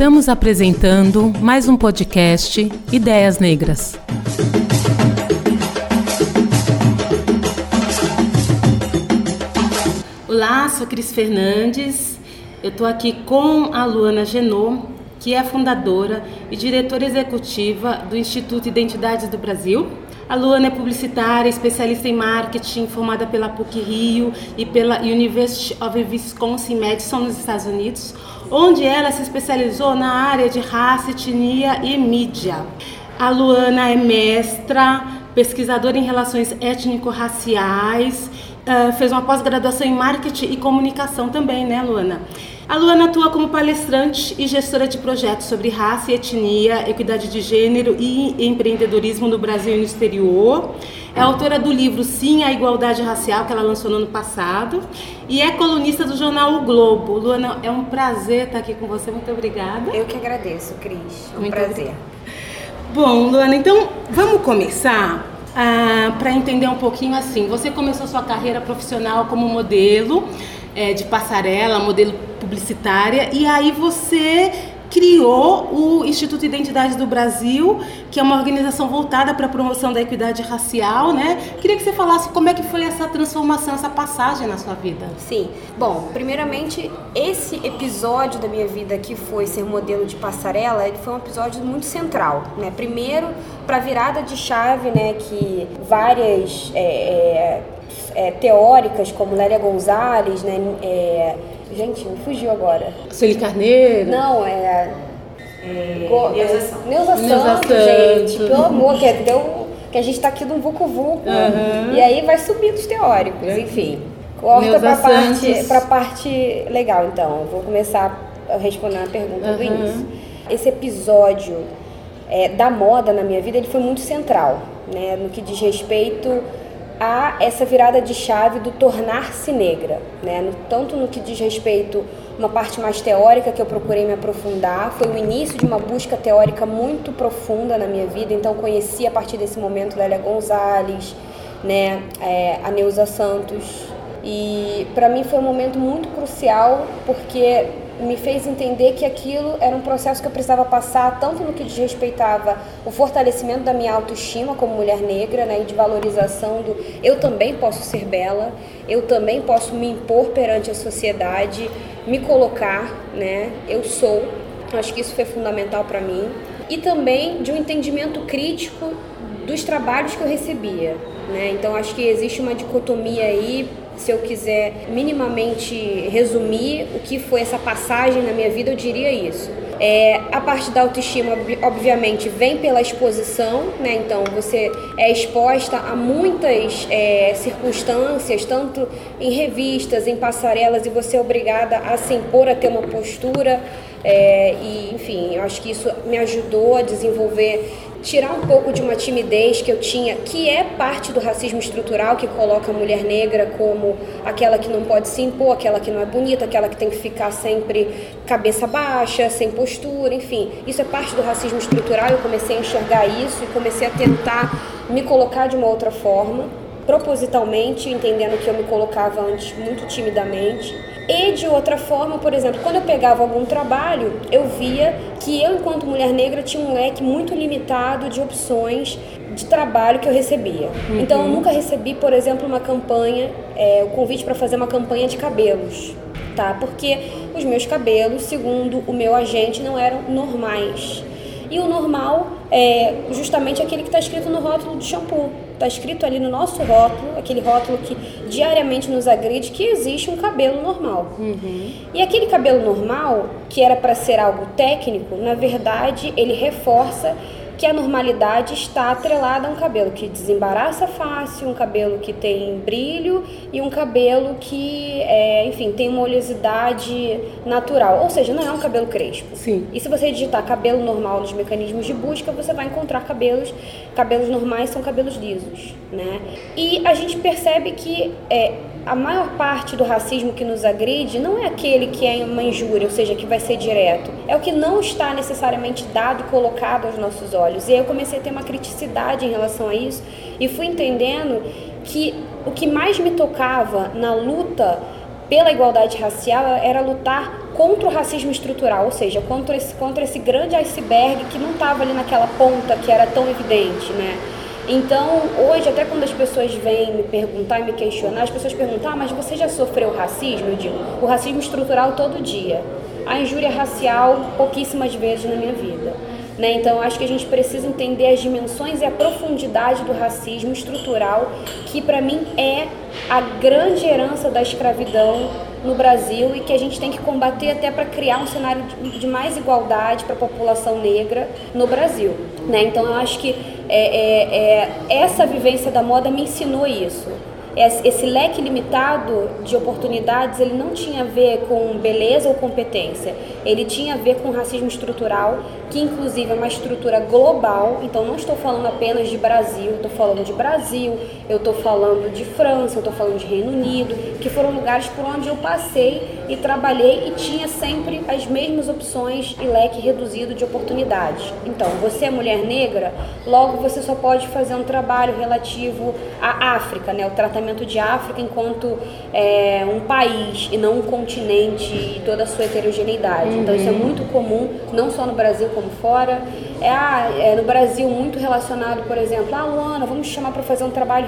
Estamos apresentando mais um podcast Ideias Negras. Olá, sou Cris Fernandes. Eu estou aqui com a Luana Genot, que é fundadora e diretora executiva do Instituto Identidades do Brasil. A Luana é publicitária, especialista em marketing, formada pela PUC Rio e pela University of Wisconsin Madison nos Estados Unidos, onde ela se especializou na área de raça, etnia e mídia. A Luana é mestra, pesquisadora em relações étnico-raciais, uh, fez uma pós-graduação em marketing e comunicação também, né, Luana? A Luana atua como palestrante e gestora de projetos sobre raça e etnia, equidade de gênero e empreendedorismo no Brasil e no exterior. É autora do livro Sim à Igualdade Racial, que ela lançou no ano passado. E é colunista do jornal O Globo. Luana, é um prazer estar aqui com você. Muito obrigada. Eu que agradeço, Cris. Um Muito prazer. Obrigada. Bom, Luana, então vamos começar ah, para entender um pouquinho assim. Você começou sua carreira profissional como modelo é, de passarela, modelo publicitária, e aí você criou o Instituto Identidade do Brasil, que é uma organização voltada para a promoção da equidade racial, né? Queria que você falasse como é que foi essa transformação, essa passagem na sua vida. Sim. Bom, primeiramente, esse episódio da minha vida que foi ser modelo de passarela, ele foi um episódio muito central, né? Primeiro, para a virada de chave, né, que várias é, é, é teóricas, como Lélia Gonzalez, né, é, Gente, me fugiu agora. Sueli Carneiro? Não, é. é Neuza Santos. Neuza Santos, gente. Pelo amor, que, deu, que a gente tá aqui num vucu vucu. Uhum. E aí vai subindo os teóricos, é. enfim. Corta pra parte, pra parte legal, então. Vou começar respondendo a pergunta uhum. do início. Esse episódio é, da moda na minha vida, ele foi muito central, né? No que diz respeito a essa virada de chave do tornar-se negra, né? No, tanto no que diz respeito uma parte mais teórica que eu procurei me aprofundar, foi o início de uma busca teórica muito profunda na minha vida, então conheci a partir desse momento Lélia Gonzalez, né, é, a Neuza Santos, e para mim foi um momento muito crucial porque me fez entender que aquilo era um processo que eu precisava passar, tanto no que desrespeitava o fortalecimento da minha autoestima como mulher negra, né, e de valorização do eu também posso ser bela, eu também posso me impor perante a sociedade, me colocar, né, eu sou. Acho que isso foi fundamental para mim. E também de um entendimento crítico dos trabalhos que eu recebia. Né? Então acho que existe uma dicotomia aí se eu quiser minimamente resumir o que foi essa passagem na minha vida, eu diria isso. É, a parte da autoestima, obviamente, vem pela exposição, né? Então, você é exposta a muitas é, circunstâncias, tanto em revistas, em passarelas, e você é obrigada a se impor, a ter uma postura. É, e, enfim, eu acho que isso me ajudou a desenvolver tirar um pouco de uma timidez que eu tinha, que é parte do racismo estrutural, que coloca a mulher negra como aquela que não pode se impor, aquela que não é bonita, aquela que tem que ficar sempre cabeça baixa, sem postura, enfim. Isso é parte do racismo estrutural. Eu comecei a enxergar isso e comecei a tentar me colocar de uma outra forma, propositalmente, entendendo que eu me colocava antes muito timidamente. E de outra forma, por exemplo, quando eu pegava algum trabalho, eu via que eu, enquanto mulher negra, tinha um leque muito limitado de opções de trabalho que eu recebia. Uhum. Então, eu nunca recebi, por exemplo, uma campanha, é, o convite para fazer uma campanha de cabelos, tá? Porque os meus cabelos, segundo o meu agente, não eram normais. E o normal é justamente aquele que está escrito no rótulo do shampoo. Está escrito ali no nosso rótulo, aquele rótulo que diariamente nos agride, que existe um cabelo normal. Uhum. E aquele cabelo normal, que era para ser algo técnico, na verdade ele reforça que a normalidade está atrelada a um cabelo que desembaraça fácil, um cabelo que tem brilho e um cabelo que, é, enfim, tem uma oleosidade natural. Ou seja, não é um cabelo crespo. Sim. E se você digitar cabelo normal nos mecanismos de busca, você vai encontrar cabelos. Cabelos normais são cabelos lisos, né? E a gente percebe que é, a maior parte do racismo que nos agride não é aquele que é uma injúria, ou seja, que vai ser direto. É o que não está necessariamente dado e colocado aos nossos olhos. E aí eu comecei a ter uma criticidade em relação a isso e fui entendendo que o que mais me tocava na luta pela igualdade racial era lutar contra o racismo estrutural, ou seja, contra esse, contra esse grande iceberg que não estava ali naquela ponta que era tão evidente, né? Então, hoje, até quando as pessoas vêm me perguntar e me questionar, as pessoas perguntam, ah, mas você já sofreu racismo? Eu digo, o racismo estrutural todo dia. A injúria racial, pouquíssimas vezes na minha vida. Né? Então, acho que a gente precisa entender as dimensões e a profundidade do racismo estrutural, que para mim é a grande herança da escravidão no Brasil e que a gente tem que combater até para criar um cenário de mais igualdade para a população negra no Brasil. Né? Então, eu acho que é, é, é, essa vivência da moda me ensinou isso esse leque limitado de oportunidades ele não tinha a ver com beleza ou competência, ele tinha a ver com racismo estrutural, que inclusive é uma estrutura global. Então não estou falando apenas de Brasil, estou falando de Brasil, eu estou falando de França, eu estou falando de Reino Unido, que foram lugares por onde eu passei e trabalhei e tinha sempre as mesmas opções e leque reduzido de oportunidades. Então, você é mulher negra, logo você só pode fazer um trabalho relativo à África, né? O tratamento de África enquanto é, um país e não um continente e toda a sua heterogeneidade. Uhum. Então, isso é muito comum, não só no Brasil como fora. É, ah, é no Brasil muito relacionado, por exemplo, ah, Luana, vamos chamar para fazer um trabalho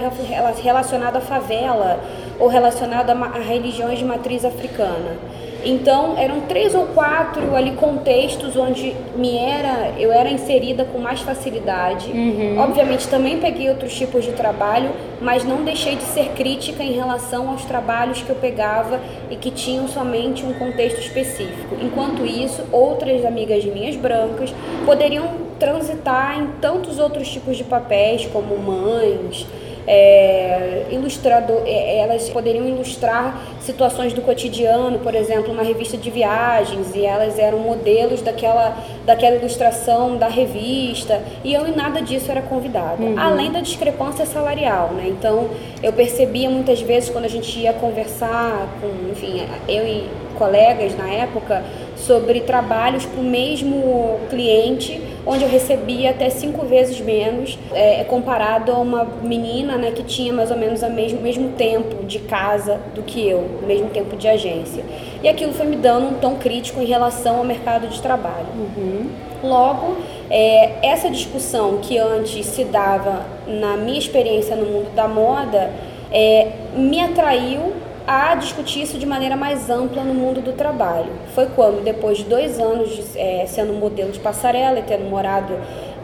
relacionado à favela ou relacionado a, a religiões de matriz africana. Então, eram três ou quatro ali contextos onde me era, eu era inserida com mais facilidade. Uhum. Obviamente, também peguei outros tipos de trabalho, mas não deixei de ser crítica em relação aos trabalhos que eu pegava e que tinham somente um contexto específico. Enquanto isso, outras amigas minhas brancas poderiam transitar em tantos outros tipos de papéis, como mães, é, ilustrador, é, elas poderiam ilustrar situações do cotidiano, por exemplo, uma revista de viagens, e elas eram modelos daquela, daquela ilustração da revista, e eu em nada disso era convidada, uhum. além da discrepância salarial, né? Então, eu percebia muitas vezes quando a gente ia conversar com, enfim, eu e colegas na época, sobre trabalhos para o mesmo cliente, onde eu recebia até cinco vezes menos, é, comparado a uma menina né, que tinha mais ou menos o mesmo, mesmo tempo de casa do que eu, o mesmo tempo de agência. E aquilo foi me dando um tom crítico em relação ao mercado de trabalho. Uhum. Logo, é, essa discussão que antes se dava na minha experiência no mundo da moda é, me atraiu a discutir isso de maneira mais ampla no mundo do trabalho. Foi quando, depois de dois anos de, é, sendo modelo de passarela e tendo morado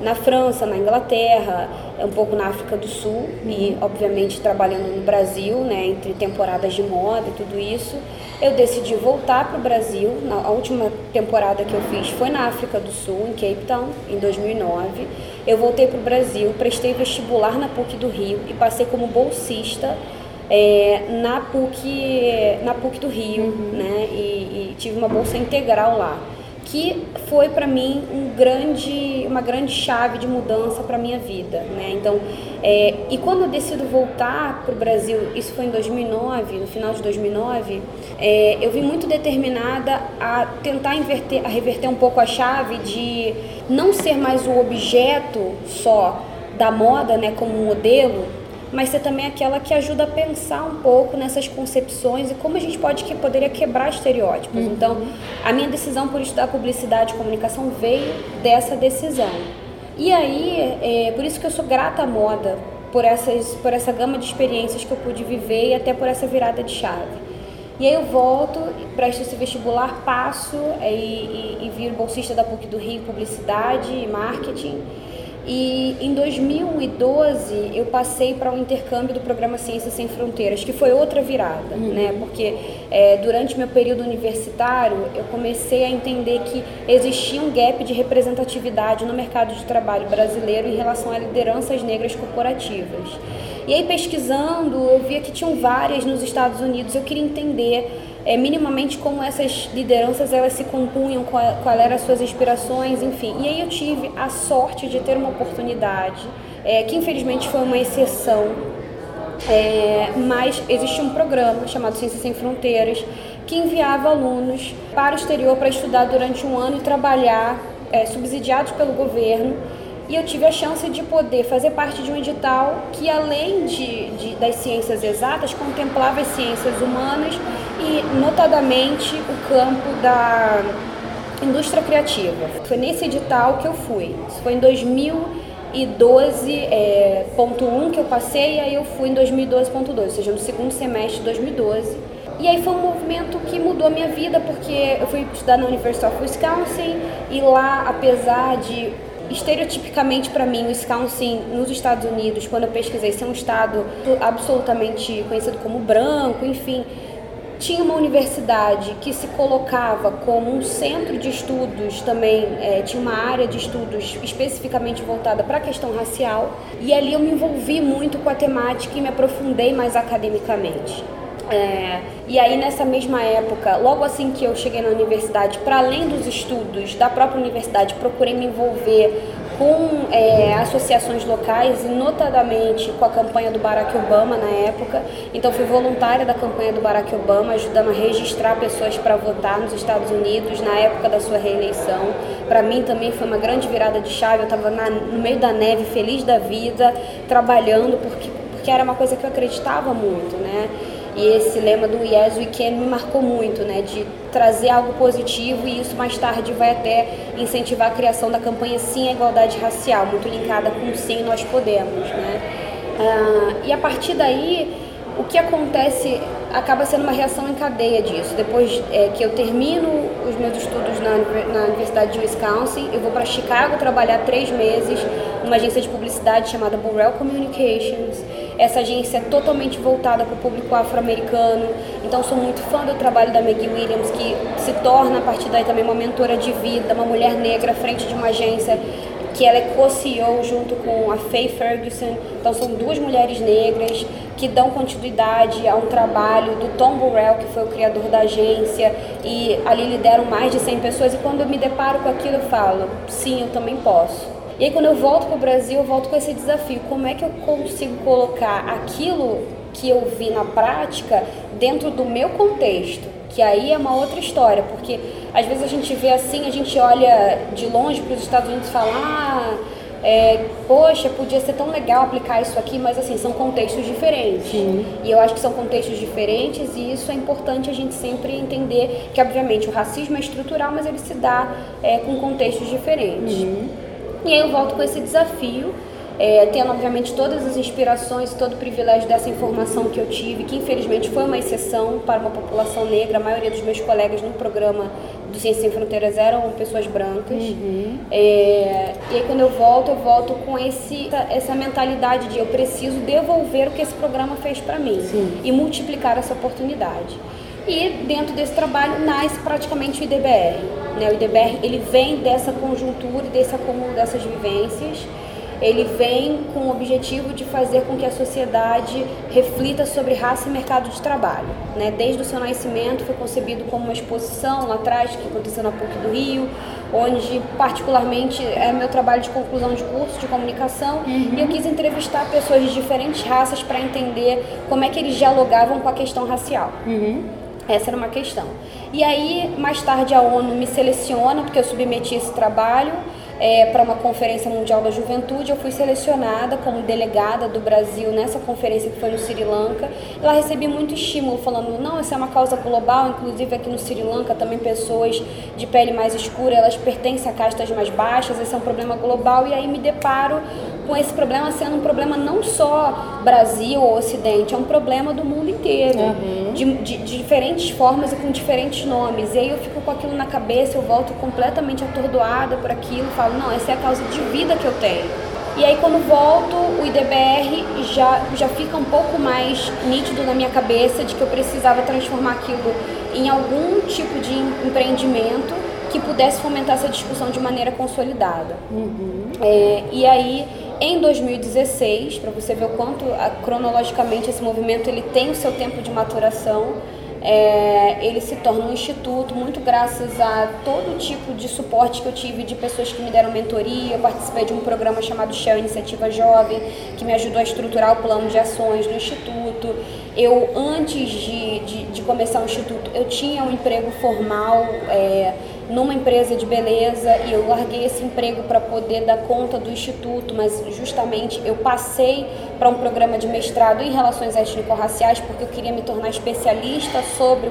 na França, na Inglaterra, um pouco na África do Sul e, obviamente, trabalhando no Brasil, né, entre temporadas de moda e tudo isso, eu decidi voltar para o Brasil. A última temporada que eu fiz foi na África do Sul, em Cape Town, em 2009. Eu voltei para o Brasil, prestei vestibular na PUC do Rio e passei como bolsista é, na, PUC, na PUC do Rio, uhum. né? E, e, tive uma bolsa integral lá, que foi para mim um grande, uma grande chave de mudança para minha vida, né? Então, é, e quando eu decido voltar para o Brasil, isso foi em 2009, no final de 2009, é, eu vim muito determinada a tentar inverter, a reverter um pouco a chave de não ser mais o objeto só da moda, né, como modelo, mas ser também aquela que ajuda a pensar um pouco nessas concepções e como a gente pode que poderia quebrar estereótipos. Uhum. Então, a minha decisão por estudar publicidade e comunicação veio dessa decisão. E aí, é por isso que eu sou grata à moda, por essas por essa gama de experiências que eu pude viver e até por essa virada de chave. E aí eu volto, presto esse vestibular, passo é, e, e, e viro bolsista da PUC do Rio, Publicidade e Marketing. E em 2012 eu passei para o um intercâmbio do programa Ciências Sem Fronteiras, que foi outra virada, uhum. né? Porque é, durante meu período universitário eu comecei a entender que existia um gap de representatividade no mercado de trabalho brasileiro em relação a lideranças negras corporativas. E aí pesquisando eu via que tinham várias nos Estados Unidos. Eu queria entender é, minimamente como essas lideranças elas se compunham, qual, qual eram as suas inspirações, enfim. E aí eu tive a sorte de ter uma oportunidade, é, que infelizmente foi uma exceção, é, mas existia um programa chamado Ciências Sem Fronteiras que enviava alunos para o exterior para estudar durante um ano e trabalhar é, subsidiados pelo governo e eu tive a chance de poder fazer parte de um edital que, além de, de, das ciências exatas, contemplava as ciências humanas e notadamente o campo da indústria criativa. Foi nesse edital que eu fui. Isso foi em 2012.1 é, que eu passei e aí eu fui em 2012.2, ou seja, no segundo semestre de 2012. E aí foi um movimento que mudou a minha vida porque eu fui estudar na University of Wisconsin e lá, apesar de estereotipicamente para mim o Wisconsin nos Estados Unidos, quando eu pesquisei, ser um estado absolutamente conhecido como branco, enfim, tinha uma universidade que se colocava como um centro de estudos também, é, tinha uma área de estudos especificamente voltada para a questão racial, e ali eu me envolvi muito com a temática e me aprofundei mais academicamente. É, e aí nessa mesma época, logo assim que eu cheguei na universidade, para além dos estudos da própria universidade, procurei me envolver com é, associações locais e notadamente com a campanha do Barack Obama na época. Então fui voluntária da campanha do Barack Obama, ajudando a registrar pessoas para votar nos Estados Unidos na época da sua reeleição. Para mim também foi uma grande virada de chave. Eu estava no meio da neve, feliz da vida, trabalhando porque porque era uma coisa que eu acreditava muito, né? E esse lema do Yes We Can me marcou muito, né? De trazer algo positivo e isso mais tarde vai até incentivar a criação da campanha Sim à Igualdade Racial, muito linkada com Sim Nós Podemos, né? Ah, e a partir daí, o que acontece acaba sendo uma reação em cadeia disso. Depois é, que eu termino os meus estudos na, na Universidade de Wisconsin, eu vou para Chicago trabalhar três meses numa agência de publicidade chamada Burrell Communications. Essa agência é totalmente voltada para o público afro-americano, então sou muito fã do trabalho da Maggie Williams, que se torna a partir daí também uma mentora de vida, uma mulher negra à frente de uma agência que ela é co-CEO junto com a Faye Ferguson. Então são duas mulheres negras que dão continuidade a um trabalho do Tom Burrell, que foi o criador da agência, e ali lideram mais de 100 pessoas. E quando eu me deparo com aquilo, eu falo, sim, eu também posso. E aí quando eu volto para o Brasil, eu volto com esse desafio. Como é que eu consigo colocar aquilo que eu vi na prática dentro do meu contexto? Que aí é uma outra história, porque às vezes a gente vê assim, a gente olha de longe para os Estados Unidos e fala, ah, é, poxa, podia ser tão legal aplicar isso aqui, mas assim, são contextos diferentes. Sim. E eu acho que são contextos diferentes e isso é importante a gente sempre entender que, obviamente, o racismo é estrutural, mas ele se dá é, com contextos diferentes. Uhum. E aí eu volto com esse desafio, é, tendo obviamente todas as inspirações, todo o privilégio dessa informação que eu tive, que infelizmente foi uma exceção para uma população negra. A maioria dos meus colegas no programa do Ciência Sem Fronteiras eram pessoas brancas. Uhum. É, e aí quando eu volto, eu volto com esse, essa mentalidade de eu preciso devolver o que esse programa fez para mim Sim. e multiplicar essa oportunidade. E dentro desse trabalho nasce praticamente o IDBR. Né? O IDBR ele vem dessa conjuntura e desse acúmulo dessas vivências. Ele vem com o objetivo de fazer com que a sociedade reflita sobre raça e mercado de trabalho. Né? Desde o seu nascimento foi concebido como uma exposição lá atrás, que aconteceu na PUC do Rio, onde particularmente é meu trabalho de conclusão de curso de comunicação uhum. e eu quis entrevistar pessoas de diferentes raças para entender como é que eles dialogavam com a questão racial. Uhum. Essa era uma questão. E aí, mais tarde, a ONU me seleciona, porque eu submeti esse trabalho é, para uma Conferência Mundial da Juventude. Eu fui selecionada como delegada do Brasil nessa conferência que foi no Sri Lanka. Lá recebi muito estímulo, falando: não, essa é uma causa global, inclusive aqui no Sri Lanka também pessoas de pele mais escura elas pertencem a castas mais baixas, esse é um problema global. E aí me deparo com esse problema sendo um problema não só Brasil ou Ocidente, é um problema do mundo inteiro, uhum. de, de, de, diferentes formas e com diferentes nomes. E aí eu fico com aquilo na cabeça, eu volto completamente atordoada por aquilo, falo, não, essa é a causa de vida que eu tenho. E aí quando volto, o IDBR já, já fica um pouco mais nítido na minha cabeça de que eu precisava transformar aquilo em algum tipo de empreendimento que pudesse fomentar essa discussão de maneira consolidada. Uhum. É, e aí em 2016, para você ver o quanto cronologicamente esse movimento ele tem o seu tempo de maturação, é, ele se torna um instituto muito graças a todo tipo de suporte que eu tive de pessoas que me deram mentoria. Eu participei de um programa chamado Shell Iniciativa Jovem, que me ajudou a estruturar o plano de ações do instituto. Eu, antes de, de, de começar o instituto, eu tinha um emprego formal. É, numa empresa de beleza e eu larguei esse emprego para poder dar conta do instituto, mas justamente eu passei para um programa de mestrado em relações étnico-raciais, porque eu queria me tornar especialista sobre,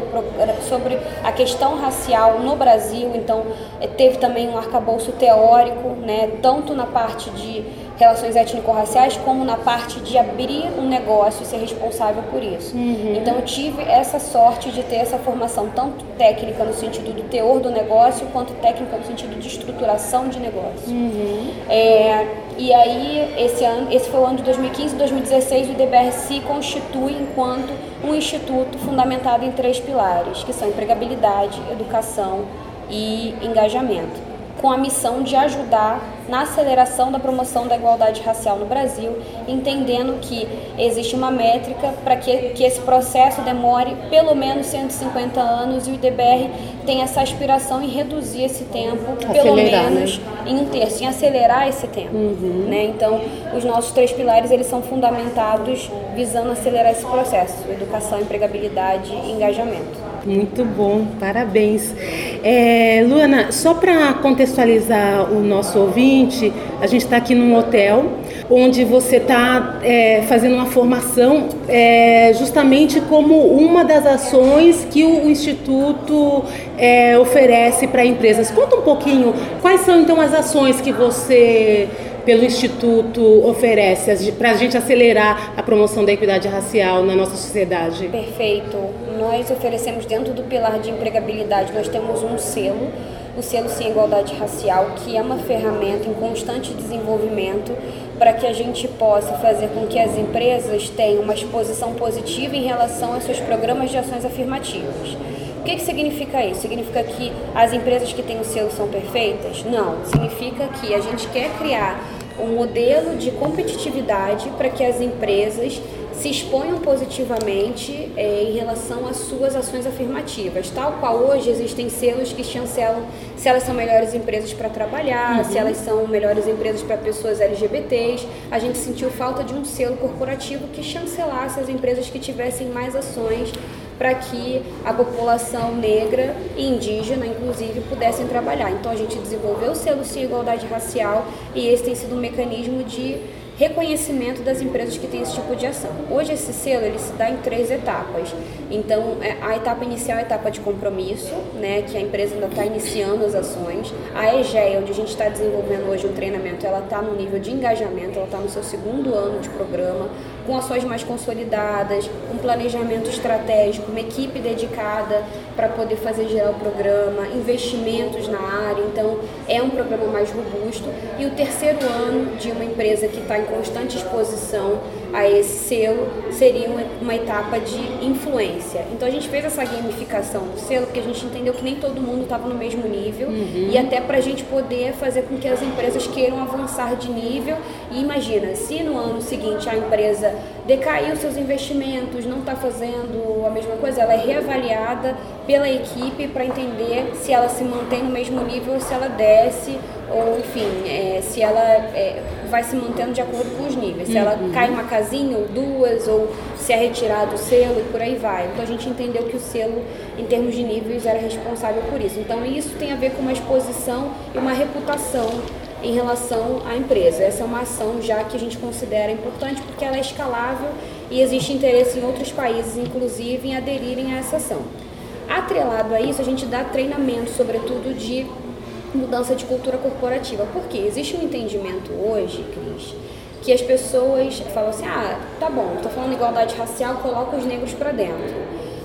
sobre a questão racial no Brasil. Então, eh, teve também um arcabouço teórico, né, tanto na parte de relações étnico-raciais, como na parte de abrir um negócio e ser responsável por isso. Uhum. Então eu tive essa sorte de ter essa formação tanto técnica no sentido do teor do negócio, quanto técnica no sentido de estruturação de negócio. Uhum. É, e aí esse ano, esse foi o ano de 2015, 2016 o IDBR se constitui enquanto um instituto fundamentado em três pilares, que são empregabilidade, educação e engajamento com a missão de ajudar na aceleração da promoção da igualdade racial no Brasil, entendendo que existe uma métrica para que, que esse processo demore pelo menos 150 anos e o IDBR tem essa aspiração em reduzir esse tempo, acelerar, pelo né? menos né? em um terço, em acelerar esse tempo. Uhum. Né? Então, os nossos três pilares eles são fundamentados visando acelerar esse processo: educação, empregabilidade e engajamento. Muito bom, parabéns. É, Luana, só para contextualizar o nosso ouvinte, a gente está aqui num hotel onde você está é, fazendo uma formação é, justamente como uma das ações que o Instituto é, oferece para empresas. Conta um pouquinho quais são então as ações que você pelo Instituto oferece para a gente acelerar a promoção da equidade racial na nossa sociedade? Perfeito. Nós oferecemos dentro do pilar de empregabilidade, nós temos um selo, o selo Sim Igualdade Racial, que é uma ferramenta em constante desenvolvimento para que a gente possa fazer com que as empresas tenham uma exposição positiva em relação aos seus programas de ações afirmativas. O que, que significa isso? Significa que as empresas que têm o selo são perfeitas? Não. Significa que a gente quer criar um modelo de competitividade para que as empresas se exponham positivamente é, em relação às suas ações afirmativas, tal qual hoje existem selos que chancelam se elas são melhores empresas para trabalhar, uhum. se elas são melhores empresas para pessoas LGBTs. A gente sentiu falta de um selo corporativo que chancelasse as empresas que tivessem mais ações para que a população negra e indígena, inclusive, pudessem trabalhar. Então a gente desenvolveu o selo Sim Igualdade Racial e esse tem sido um mecanismo de reconhecimento das empresas que têm esse tipo de ação. Hoje esse selo ele se dá em três etapas. Então é, a etapa inicial é a etapa de compromisso, né, que a empresa ainda está iniciando as ações. A EGEA, onde a gente está desenvolvendo hoje um treinamento, ela está no nível de engajamento, ela está no seu segundo ano de programa com ações mais consolidadas, um planejamento estratégico, uma equipe dedicada para poder fazer gerar o programa, investimentos na área. Então, é um programa mais robusto. E o terceiro ano de uma empresa que está em constante exposição a esse selo seria uma, uma, etapa de influência. Então a gente fez essa gamificação do selo porque a gente entendeu que nem todo mundo estava no mesmo nível uhum. e até para a gente poder fazer com que as empresas queiram avançar de nível. E imagina, se no ano seguinte a empresa decaiu seus investimentos, não está fazendo a mesma coisa, ela é reavaliada pela equipe para entender se ela se mantém no mesmo nível ou se ela desce ou enfim, é, se ela é, vai se mantendo de acordo com os níveis. Se uhum. ela cai uma casinha ou duas, ou se é retirado o selo e por aí vai. Então a gente entendeu que o selo, em termos de níveis, era responsável por isso. Então isso tem a ver com uma exposição e uma reputação em relação à empresa. Essa é uma ação já que a gente considera importante porque ela é escalável e existe interesse em outros países, inclusive, em aderirem a essa ação. Atrelado a isso, a gente dá treinamento, sobretudo de mudança de cultura corporativa. Porque existe um entendimento hoje, Cris, que as pessoas falam assim: ah, tá bom, estou falando de igualdade racial, coloca os negros para dentro.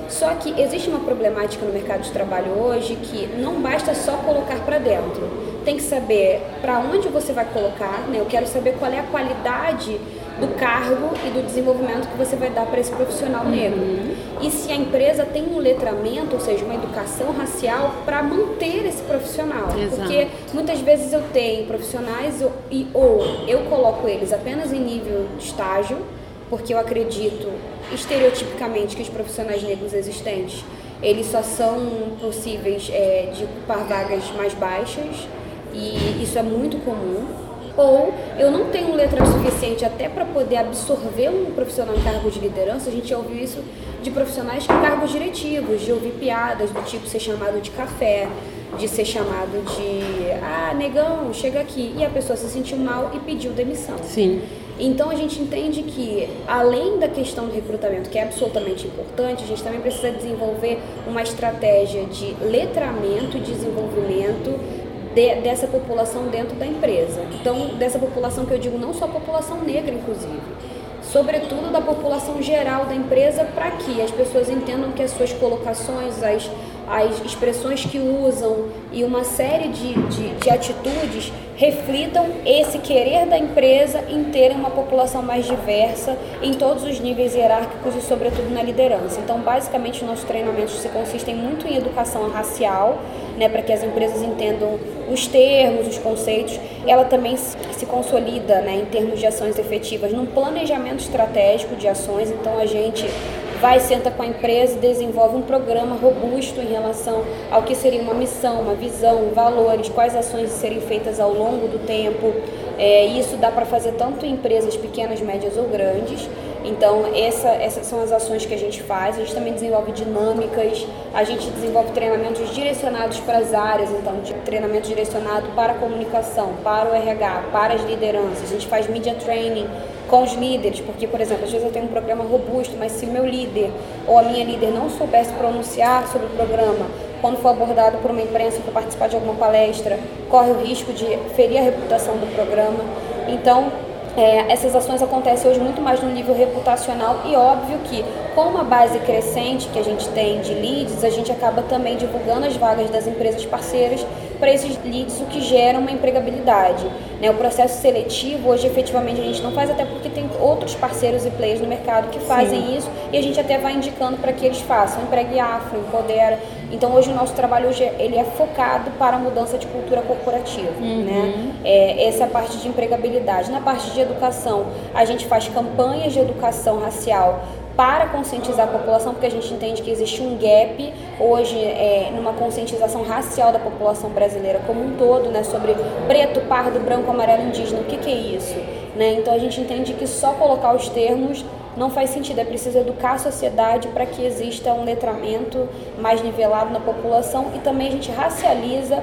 Só que existe uma problemática no mercado de trabalho hoje que não basta só colocar para dentro. Tem que saber para onde você vai colocar, né? Eu quero saber qual é a qualidade do cargo e do desenvolvimento que você vai dar para esse profissional negro. Uhum. E se a empresa tem um letramento, ou seja, uma educação racial para manter esse profissional. Exato. Porque muitas vezes eu tenho profissionais e ou eu coloco eles apenas em nível de estágio, porque eu acredito estereotipicamente que os profissionais negros existentes eles só são possíveis é, de ocupar vagas mais baixas e isso é muito comum ou eu não tenho letra suficiente até para poder absorver um profissional em cargo de liderança. A gente já ouviu isso de profissionais em cargos diretivos, de ouvir piadas do tipo ser chamado de café, de ser chamado de ah, negão, chega aqui. E a pessoa se sentiu mal e pediu demissão. Sim. Então a gente entende que, além da questão do recrutamento, que é absolutamente importante, a gente também precisa desenvolver uma estratégia de letramento e desenvolvimento de, dessa população dentro da empresa. Então, dessa população que eu digo, não só a população negra, inclusive, sobretudo da população geral da empresa, para que as pessoas entendam que as suas colocações, as as expressões que usam e uma série de, de, de, atitudes reflitam esse querer da empresa em ter uma população mais diversa em todos os níveis hierárquicos e, sobretudo, na liderança. Então, basicamente, nossos treinamentos se consistem muito em educação racial, né, para que as empresas entendam os termos, os conceitos. Ela também se consolida né, em termos de ações efetivas num planejamento estratégico de ações. Então, a gente vai, senta com a empresa e desenvolve um programa robusto em relação ao que seria uma missão, uma visão, valores, quais ações serem feitas ao longo do tempo. É, isso dá para fazer tanto em empresas pequenas, médias ou grandes. Então, essa, essas são as ações que a gente faz. A gente também desenvolve dinâmicas, a gente desenvolve treinamentos direcionados para as áreas, então, treinamento direcionado para a comunicação, para o RH, para as lideranças. A gente faz media training com os líderes, porque, por exemplo, às vezes eu tenho um programa robusto, mas se o meu líder ou a minha líder não soubesse pronunciar sobre o programa, quando for abordado por uma imprensa para participar de alguma palestra, corre o risco de ferir a reputação do programa. Então, é, essas ações acontecem hoje muito mais no nível reputacional e óbvio que com uma base crescente que a gente tem de leads, a gente acaba também divulgando as vagas das empresas parceiras para esses leads, o que gera uma empregabilidade. Né? O processo seletivo, hoje efetivamente a gente não faz, até porque tem outros parceiros e players no mercado que fazem Sim. isso e a gente até vai indicando para que eles façam. Empregue Afro, Empodera. Então hoje o nosso trabalho hoje ele é focado para a mudança de cultura corporativa. Uhum. Né? É, essa é a parte de empregabilidade. Na parte de educação, a gente faz campanhas de educação racial para conscientizar a população, porque a gente entende que existe um gap hoje é, numa conscientização racial da população brasileira como um todo, né, sobre preto, pardo, branco, amarelo, indígena, o que, que é isso? Né? Então a gente entende que só colocar os termos não faz sentido, é preciso educar a sociedade para que exista um letramento mais nivelado na população e também a gente racializa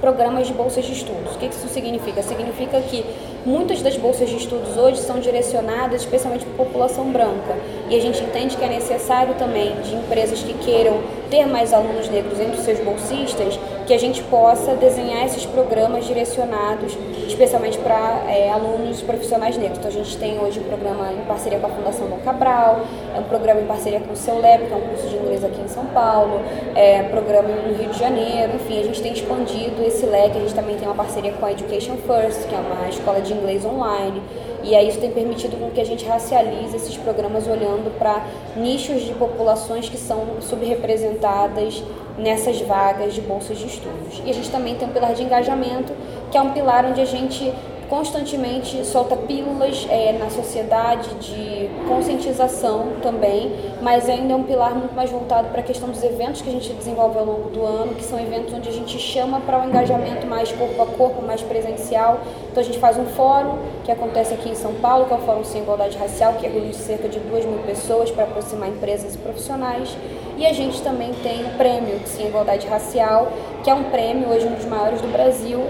programas de bolsas de estudos. O que isso significa? Significa que Muitas das bolsas de estudos hoje são direcionadas especialmente para a população branca. E a gente entende que é necessário também de empresas que queiram ter mais alunos negros entre os seus bolsistas, que a gente possa desenhar esses programas direcionados especialmente para é, alunos profissionais negros. Então a gente tem hoje um programa em parceria com a Fundação Dom Cabral, é um programa em parceria com o Seu Lab, que é um curso de inglês aqui em São Paulo, é programa no Rio de Janeiro, enfim, a gente tem expandido esse leque, a gente também tem uma parceria com a Education First, que é uma escola de inglês online. E aí isso tem permitido com que a gente racialize esses programas olhando para nichos de populações que são subrepresentadas nessas vagas de bolsas de estudos. E a gente também tem um pilar de engajamento, que é um pilar onde a gente constantemente solta pílulas é, na sociedade de conscientização também, mas ainda é um pilar muito mais voltado para a questão dos eventos que a gente desenvolve ao longo do ano, que são eventos onde a gente chama para um engajamento mais corpo a corpo, mais presencial. Então a gente faz um fórum que acontece aqui em São Paulo, que é o Fórum Sem Igualdade Racial, que reúne cerca de 2 mil pessoas para aproximar empresas e profissionais. E a gente também tem o prêmio Sem Igualdade Racial, que é um prêmio hoje um dos maiores do Brasil,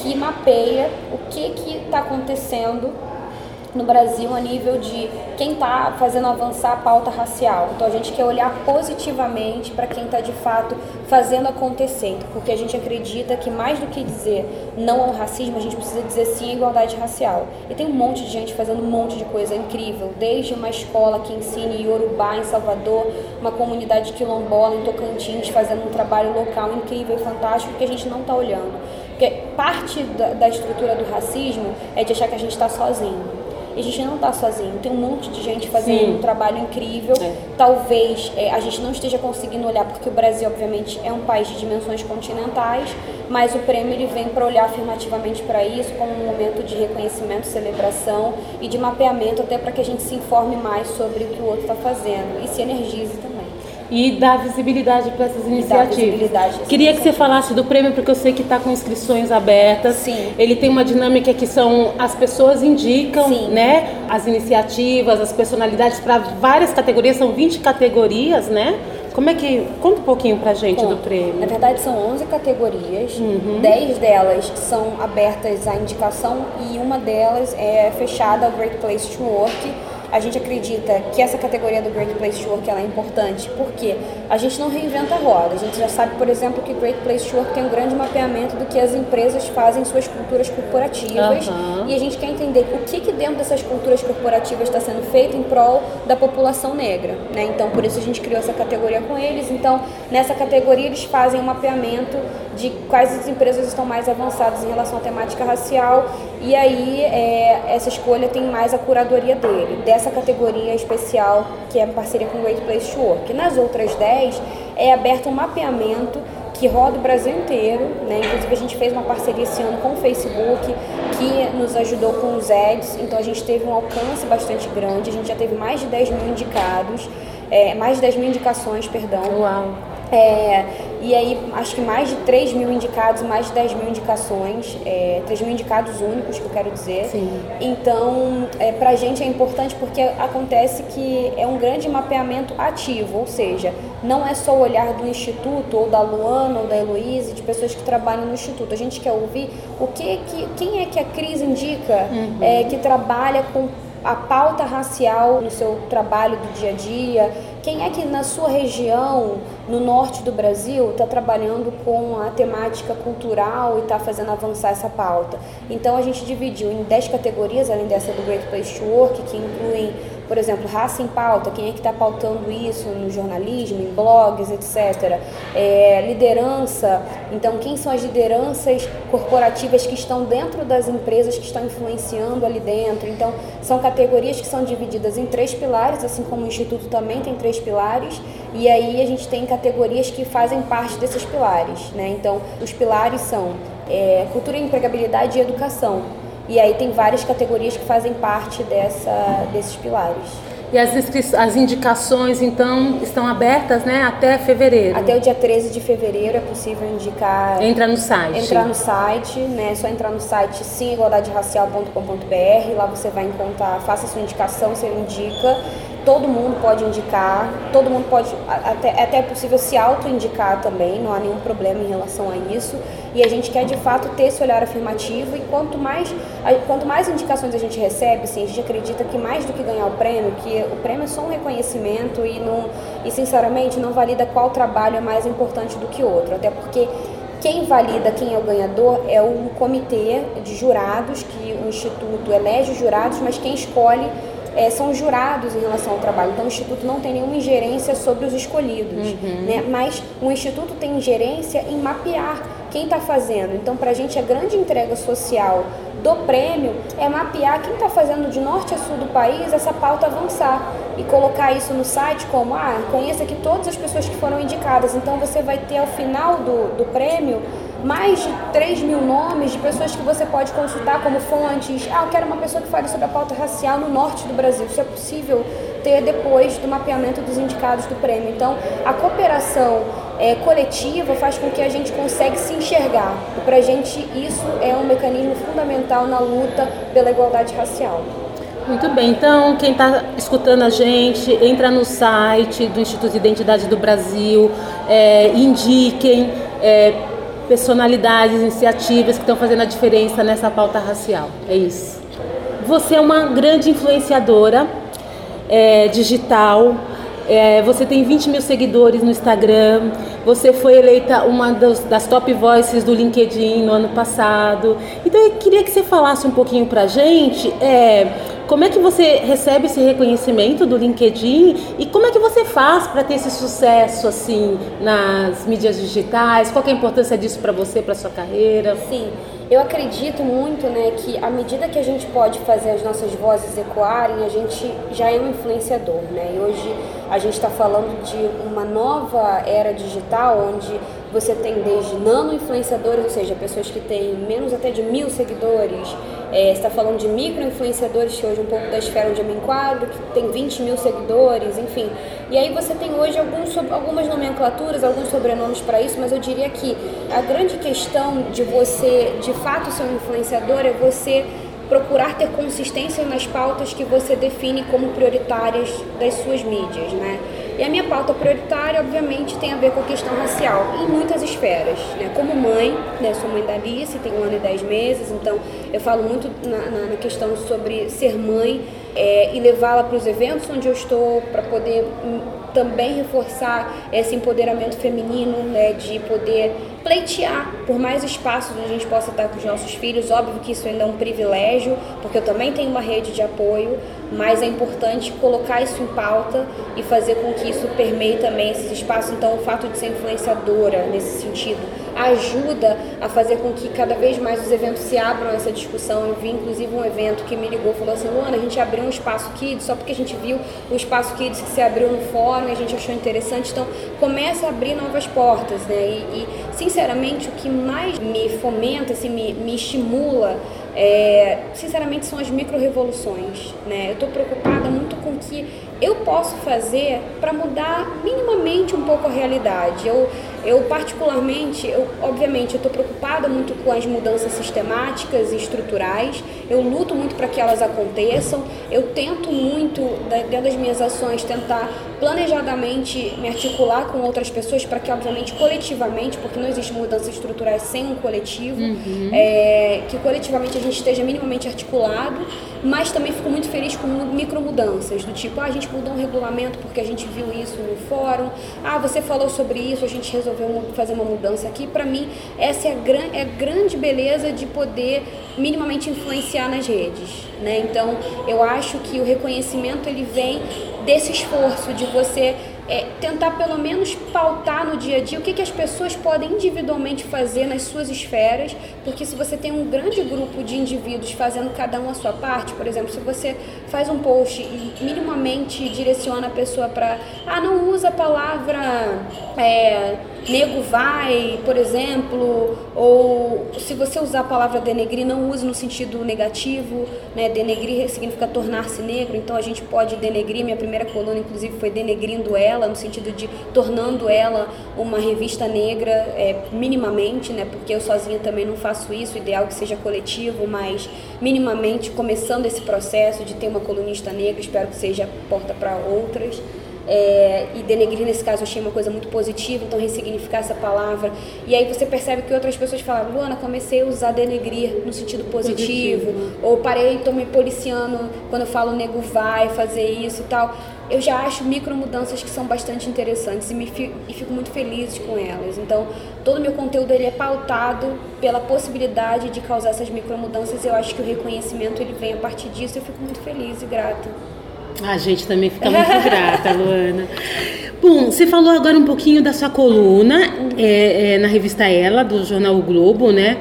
que mapeia o que está acontecendo no Brasil a nível de quem está fazendo avançar a pauta racial. Então a gente quer olhar positivamente para quem está de fato fazendo acontecer, porque a gente acredita que mais do que dizer não ao racismo, a gente precisa dizer sim à igualdade racial. E tem um monte de gente fazendo um monte de coisa incrível, desde uma escola que ensine Yorubá em Salvador, uma comunidade quilombola em Tocantins fazendo um trabalho local incrível e fantástico que a gente não está olhando. Porque parte da, da estrutura do racismo é de achar que a gente está sozinho. E a gente não está sozinho, tem um monte de gente fazendo Sim. um trabalho incrível. É. Talvez é, a gente não esteja conseguindo olhar, porque o Brasil, obviamente, é um país de dimensões continentais, mas o prêmio ele vem para olhar afirmativamente para isso, como um momento de reconhecimento, celebração e de mapeamento, até para que a gente se informe mais sobre o que o outro está fazendo e se energize também e dar visibilidade para essas iniciativas. Queria que você falasse do prêmio, porque eu sei que está com inscrições abertas. Sim. Ele tem uma dinâmica que são as pessoas indicam, Sim. né, as iniciativas, as personalidades para várias categorias, são 20 categorias, né? Como é que. Conta um pouquinho pra gente do prêmio. Na verdade, são 11 categorias, uhum. 10 delas são abertas à indicação e uma delas é fechada ao Great Place to Work a gente acredita que essa categoria do Great Place to Work ela é importante porque a gente não reinventa a roda. A gente já sabe, por exemplo, que Great Place to Work tem um grande mapeamento do que as empresas fazem em suas culturas corporativas uhum. e a gente quer entender o que, que dentro dessas culturas corporativas está sendo feito em prol da população negra. Né? Então, por isso a gente criou essa categoria com eles. Então, nessa categoria eles fazem um mapeamento de quais as empresas estão mais avançadas em relação à temática racial e aí é, essa escolha tem mais a curadoria dele, dessa categoria especial que é a parceria com o Great Place to Work. Nas outras 10 é aberto um mapeamento que roda o Brasil inteiro, né? Inclusive a gente fez uma parceria esse ano com o Facebook, que nos ajudou com os ads, então a gente teve um alcance bastante grande, a gente já teve mais de 10 mil indicados, é, mais de 10 mil indicações, perdão. Uau! É, e aí, acho que mais de 3 mil indicados, mais de 10 mil indicações, é, 3 mil indicados únicos, que eu quero dizer. Sim. Então, é, pra gente é importante porque acontece que é um grande mapeamento ativo, ou seja, não é só o olhar do Instituto, ou da Luana, ou da Heloíse, de pessoas que trabalham no Instituto. A gente quer ouvir o que, que quem é que a Cris indica uhum. é, que trabalha com a pauta racial no seu trabalho do dia a dia? Quem é que na sua região, no norte do Brasil, está trabalhando com a temática cultural e está fazendo avançar essa pauta? Então a gente dividiu em 10 categorias, além dessa do Great Place to Work, que incluem por exemplo, raça em pauta, quem é que está pautando isso no jornalismo, em blogs, etc. É, liderança, então quem são as lideranças corporativas que estão dentro das empresas que estão influenciando ali dentro. Então, são categorias que são divididas em três pilares, assim como o Instituto também tem três pilares, e aí a gente tem categorias que fazem parte desses pilares. Né? Então, os pilares são é, cultura, empregabilidade e educação. E aí tem várias categorias que fazem parte dessa, desses pilares. E as, as indicações, então, estão abertas né, até fevereiro? Até o dia 13 de fevereiro é possível indicar. Entra no site. Entrar no site, né? É só entrar no site simigualdaderacial.com.br. Lá você vai encontrar, faça sua indicação, você indica todo mundo pode indicar, todo mundo pode, até, até é possível se auto-indicar também, não há nenhum problema em relação a isso. E a gente quer de fato ter esse olhar afirmativo e quanto mais, quanto mais indicações a gente recebe, assim, a gente acredita que mais do que ganhar o prêmio, que o prêmio é só um reconhecimento e, não, e sinceramente não valida qual trabalho é mais importante do que outro, até porque quem valida quem é o ganhador é o comitê de jurados, que o Instituto elege os jurados, mas quem escolhe é, são jurados em relação ao trabalho. Então, o Instituto não tem nenhuma ingerência sobre os escolhidos, uhum. né? mas o Instituto tem ingerência em mapear quem está fazendo. Então, para a gente, a grande entrega social do prêmio é mapear quem está fazendo de norte a sul do país essa pauta avançar e colocar isso no site como, ah, conheça aqui todas as pessoas que foram indicadas. Então, você vai ter ao final do, do prêmio mais de 3 mil nomes de pessoas que você pode consultar como fontes. Ah, eu quero uma pessoa que fale sobre a pauta racial no norte do Brasil. Isso é possível ter depois do mapeamento dos indicados do prêmio. Então, a cooperação é, coletiva faz com que a gente consiga se enxergar. E para a gente isso é um mecanismo fundamental na luta pela igualdade racial. Muito bem, então quem está escutando a gente, entra no site do Instituto de Identidade do Brasil, é, indiquem, é, personalidades, iniciativas que estão fazendo a diferença nessa pauta racial. É isso. Você é uma grande influenciadora é, digital. É, você tem 20 mil seguidores no Instagram. Você foi eleita uma das, das, top voices do LinkedIn no ano passado. Então eu queria que você falasse um pouquinho pra gente é, como é que você recebe esse reconhecimento do LinkedIn e como é que você faz para ter esse sucesso assim nas mídias digitais? Qual é a importância disso para você, para sua carreira? Sim, eu acredito muito, né, que à medida que a gente pode fazer as nossas vozes ecoarem, a gente já é um influenciador, né? E hoje a gente está falando de uma nova era digital onde você tem desde nano influenciadores, ou seja, pessoas que têm menos até de mil seguidores. É, está falando de micro influenciadores, que hoje é um pouco da esfera onde eu me enquadro, que tem 20 mil seguidores, enfim. E aí você tem hoje alguns, algumas nomenclaturas, alguns sobrenomes para isso, mas eu diria que a grande questão de você, de fato, ser um influenciador é você procurar ter consistência nas pautas que você define como prioritárias das suas mídias, né? E a minha pauta prioritária, obviamente, tem a ver com a questão racial, em muitas esferas. Né? Como mãe, né? sou mãe da Alice, tenho um ano e dez meses, então eu falo muito na, na, na questão sobre ser mãe é, e levá-la para os eventos onde eu estou, para poder também reforçar esse empoderamento feminino, né, de poder pleitear por mais espaços onde a gente possa estar com os nossos filhos. Óbvio que isso ainda é um privilégio, porque eu também tenho uma rede de apoio, mas é importante colocar isso em pauta e fazer com que isso permeie também esses espaços. Então, o fato de ser influenciadora nesse sentido ajuda a fazer com que cada vez mais os eventos se abram essa discussão. Eu vi inclusive um evento que me ligou falou assim: Luana, a gente abriu um espaço Kids só porque a gente viu o espaço Kids que se abriu no fórum e a gente achou interessante. Então, começa a abrir novas portas, né? E, e sinceramente, o que mais me fomenta, assim, me, me estimula é, sinceramente, são as micro-revoluções. Né? Eu estou preocupada muito com o que eu posso fazer para mudar minimamente um pouco a realidade. Eu, eu particularmente, eu, obviamente, eu estou preocupada muito com as mudanças sistemáticas e estruturais. Eu luto muito para que elas aconteçam. Eu tento muito, dentro das minhas ações, tentar planejadamente me articular com outras pessoas para que, obviamente, coletivamente, porque não existe mudanças estruturais sem um coletivo, uhum. é, que coletivamente a gente esteja minimamente articulado, mas também fico muito feliz com micromudanças, do tipo, ah, a gente mudou um regulamento porque a gente viu isso no fórum, ah, você falou sobre isso, a gente resolveu fazer uma mudança aqui. Para mim, essa é a, gran é a grande beleza de poder minimamente influenciar nas redes, né? Então, eu acho que o reconhecimento ele vem desse esforço de você é, tentar pelo menos pautar no dia a dia o que, que as pessoas podem individualmente fazer nas suas esferas, porque se você tem um grande grupo de indivíduos fazendo cada um a sua parte, por exemplo, se você faz um post e minimamente direciona a pessoa para, ah, não usa a palavra é, nego vai, por exemplo, ou se você usar a palavra denegrir, não use no sentido negativo, né? Denegrir significa tornar-se negro, então a gente pode denegrir, minha primeira coluna inclusive foi denegrindo ela, no sentido de tornando ela uma revista negra, é, minimamente, né? Porque eu sozinha também não faço isso, ideal que seja coletivo, mas minimamente começando esse processo de ter uma colunista negra, espero que seja porta para outras. É, e denegrir nesse caso eu achei uma coisa muito positiva, então ressignificar essa palavra. E aí você percebe que outras pessoas falam, Luana, comecei a usar denegrir no sentido positivo, positivo. ou parei, estou me policiando quando eu falo nego vai fazer isso e tal. Eu já acho micro mudanças que são bastante interessantes e, me fico, e fico muito feliz com elas. Então, todo o meu conteúdo ele é pautado pela possibilidade de causar essas micro mudanças. Eu acho que o reconhecimento ele vem a partir disso. Eu fico muito feliz e grata. A gente também fica muito grata, Luana. Bom, você falou agora um pouquinho da sua coluna é, é, na revista Ela, do jornal o Globo, né?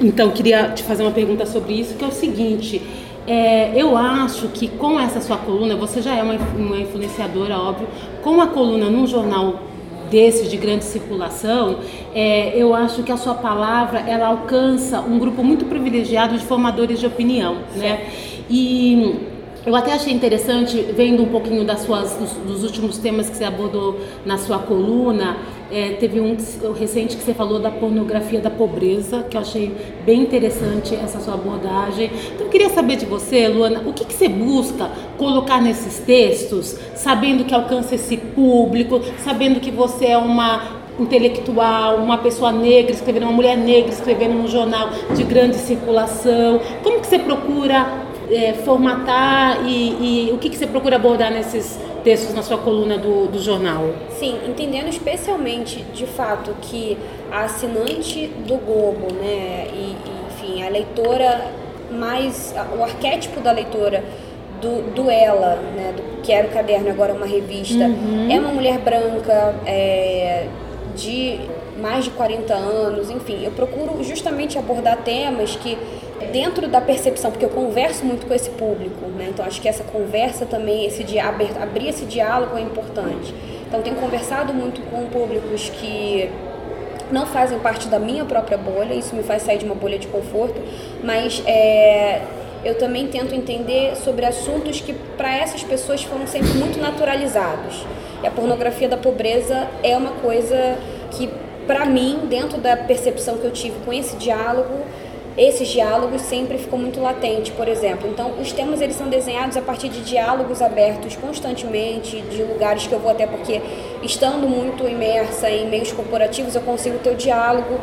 Então, queria te fazer uma pergunta sobre isso, que é o seguinte. É, eu acho que com essa sua coluna, você já é uma, uma influenciadora, óbvio, com a coluna num jornal desses de grande circulação, é, eu acho que a sua palavra ela alcança um grupo muito privilegiado de formadores de opinião, né? E eu até achei interessante, vendo um pouquinho das suas, dos, dos últimos temas que você abordou na sua coluna, é, teve um recente que você falou da pornografia da pobreza, que eu achei bem interessante essa sua abordagem. Então eu queria saber de você, Luana, o que, que você busca colocar nesses textos, sabendo que alcança esse público, sabendo que você é uma intelectual, uma pessoa negra escrevendo, uma mulher negra escrevendo num jornal de grande circulação. Como que você procura é, formatar e, e, o que, que você procura abordar nesses textos na sua coluna do, do jornal? Sim, entendendo especialmente de fato que a assinante do Globo, né, e, e enfim, a leitora mais, o arquétipo da leitora do, do Ela, né, do que era o caderno, agora uma revista, uhum. é uma mulher branca, é, de mais de 40 anos, enfim, eu procuro justamente abordar temas que dentro da percepção, porque eu converso muito com esse público, né? Então acho que essa conversa também, esse abrir esse diálogo é importante. Então tenho conversado muito com públicos que não fazem parte da minha própria bolha, isso me faz sair de uma bolha de conforto, mas é, eu também tento entender sobre assuntos que para essas pessoas foram sempre muito naturalizados. E a pornografia da pobreza é uma coisa que para mim, dentro da percepção que eu tive com esse diálogo, esses diálogos sempre ficam muito latentes, por exemplo. Então, os temas eles são desenhados a partir de diálogos abertos constantemente, de lugares que eu vou até porque estando muito imersa em meios corporativos, eu consigo ter o diálogo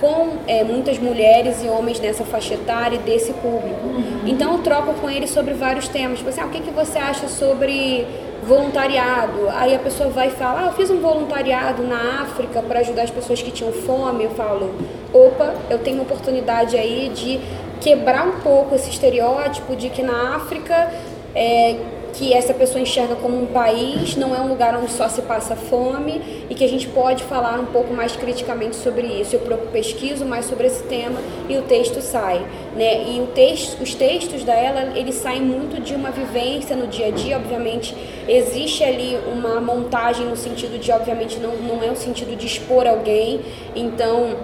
com é, muitas mulheres e homens nessa faixa etária e desse público. Uhum. Então eu troco com eles sobre vários temas. Tipo assim, ah, o que, que você acha sobre voluntariado? Aí a pessoa vai e fala, ah, eu fiz um voluntariado na África para ajudar as pessoas que tinham fome. Eu falo, opa, eu tenho oportunidade aí de quebrar um pouco esse estereótipo de que na África é, que essa pessoa enxerga como um país, não é um lugar onde só se passa fome e que a gente pode falar um pouco mais criticamente sobre isso. Eu pesquiso mais sobre esse tema e o texto sai, né? E o texto, os textos da ela, eles saem muito de uma vivência no dia a dia, obviamente existe ali uma montagem no sentido de, obviamente, não, não é o sentido de expor alguém, então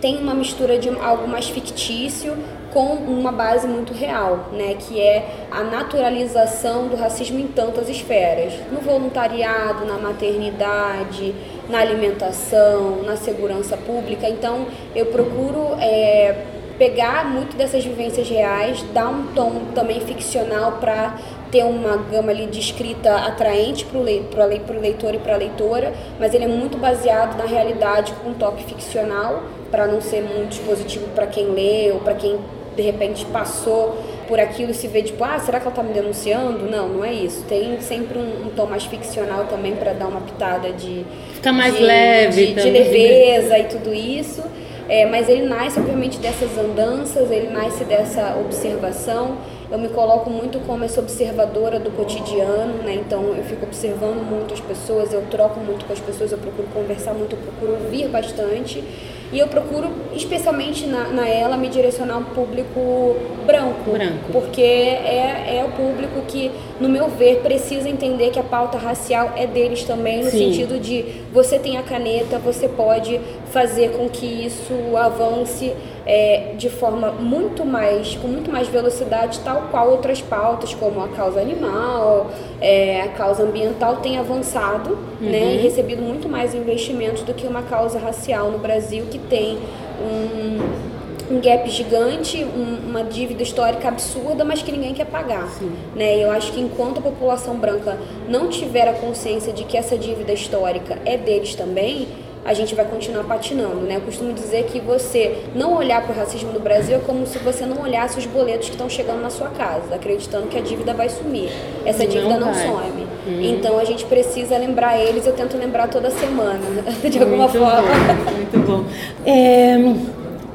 tem uma mistura de algo mais fictício com uma base muito real, né, que é a naturalização do racismo em tantas esferas, no voluntariado, na maternidade, na alimentação, na segurança pública. Então, eu procuro é, pegar muito dessas vivências reais, dar um tom também ficcional para ter uma gama ali de escrita atraente para o leitor e para a leitora, mas ele é muito baseado na realidade com um toque ficcional, para não ser muito expositivo para quem lê ou para quem de repente passou por aquilo e se vê tipo, ah, será que ela está me denunciando? Não, não é isso. Tem sempre um, um tom mais ficcional também para dar uma pitada de. Fica mais de, leve, de, de né? leveza e tudo isso. É, mas ele nasce, obviamente, dessas andanças, ele nasce dessa observação. Eu me coloco muito como essa observadora do cotidiano, né? Então eu fico observando muito as pessoas, eu troco muito com as pessoas, eu procuro conversar muito, eu procuro ouvir bastante. E eu procuro, especialmente na, na ela, me direcionar um público branco. Branco. Porque é, é o público que, no meu ver, precisa entender que a pauta racial é deles também, no Sim. sentido de você tem a caneta, você pode fazer com que isso avance é, de forma muito mais, com muito mais velocidade, tal qual outras pautas, como a causa animal, é, a causa ambiental, tem avançado uhum. né, e recebido muito mais investimentos do que uma causa racial no Brasil, que tem um, um gap gigante, um, uma dívida histórica absurda, mas que ninguém quer pagar. Né? Eu acho que enquanto a população branca não tiver a consciência de que essa dívida histórica é deles também, a gente vai continuar patinando, né? Eu costumo dizer que você não olhar para o racismo no Brasil é como se você não olhasse os boletos que estão chegando na sua casa, acreditando que a dívida vai sumir. Essa dívida não, não some. Uhum. Então a gente precisa lembrar eles, eu tento lembrar toda semana, de alguma muito forma. Bom, muito bom. É...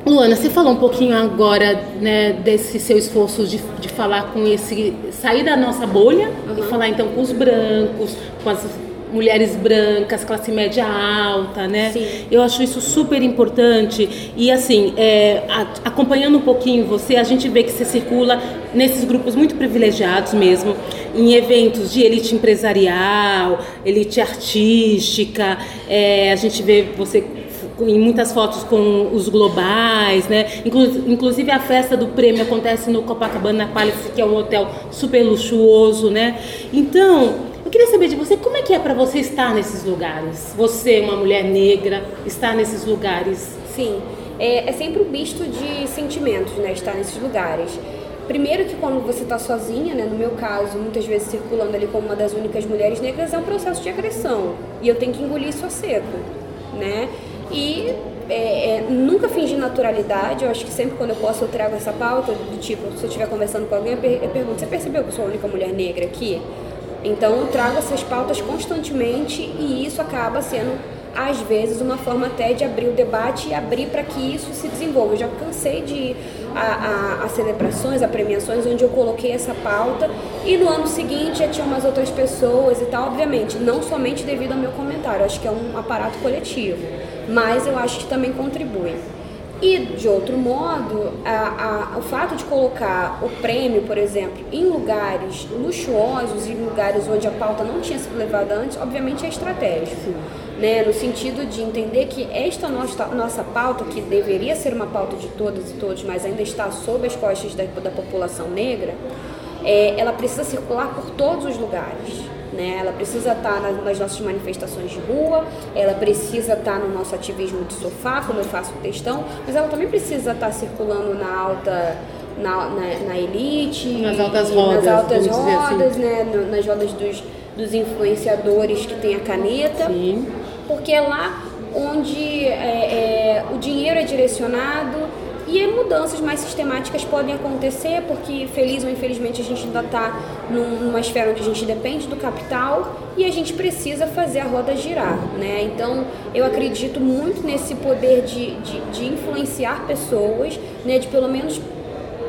Luana, você falou um pouquinho agora né, desse seu esforço de, de falar com esse. sair da nossa bolha uhum. e falar então com os brancos, com as mulheres brancas, classe média alta, né? Sim. Eu acho isso super importante. E assim, é, a, acompanhando um pouquinho você, a gente vê que você circula nesses grupos muito privilegiados mesmo, em eventos de elite empresarial, elite artística. É, a gente vê você em muitas fotos com os globais, né? Inclusive a festa do prêmio acontece no Copacabana Palace, que é um hotel super luxuoso, né? Então, eu queria saber de você como é que é para você estar nesses lugares. Você, uma mulher negra, estar nesses lugares. Sim, é, é sempre um misto de sentimentos, né? Estar nesses lugares. Primeiro que quando você está sozinha, né, no meu caso, muitas vezes circulando ali como uma das únicas mulheres negras, é um processo de agressão. E eu tenho que engolir isso a seco, né? E é, é, nunca fingir naturalidade, eu acho que sempre quando eu posso eu trago essa pauta, do tipo, se eu estiver conversando com alguém, eu, per eu pergunto, você percebeu que eu sou a única mulher negra aqui? Então eu trago essas pautas constantemente e isso acaba sendo às vezes uma forma até de abrir o debate e abrir para que isso se desenvolva. Eu já cansei de ir a, a, a, celebrações, a premiações onde eu coloquei essa pauta e no ano seguinte já tinha umas outras pessoas e tal, obviamente, não somente devido ao meu comentário, acho que é um aparato coletivo, mas eu acho que também contribui. E, de outro modo, a, a, o fato de colocar o prêmio, por exemplo, em lugares luxuosos, em lugares onde a pauta não tinha sido levada antes, obviamente é estratégico. Né? No sentido de entender que esta nossa, nossa pauta, que deveria ser uma pauta de todas e todos, mas ainda está sob as costas da, da população negra, é, ela precisa circular por todos os lugares. Né? Ela precisa estar nas, nas nossas manifestações de rua, ela precisa estar no nosso ativismo de sofá, como eu faço questão, mas ela também precisa estar circulando na alta na, na, na, elite, nas altas rodas, nas altas assim. rodas, assim. né, nas rodas dos, dos influenciadores que tem a caneta, Sim. porque é lá onde é, é, o dinheiro é direcionado e mudanças mais sistemáticas podem acontecer, porque feliz ou infelizmente a gente ainda está numa esfera onde a gente depende do capital e a gente precisa fazer a roda girar. Né? Então eu acredito muito nesse poder de, de, de influenciar pessoas, né? de pelo menos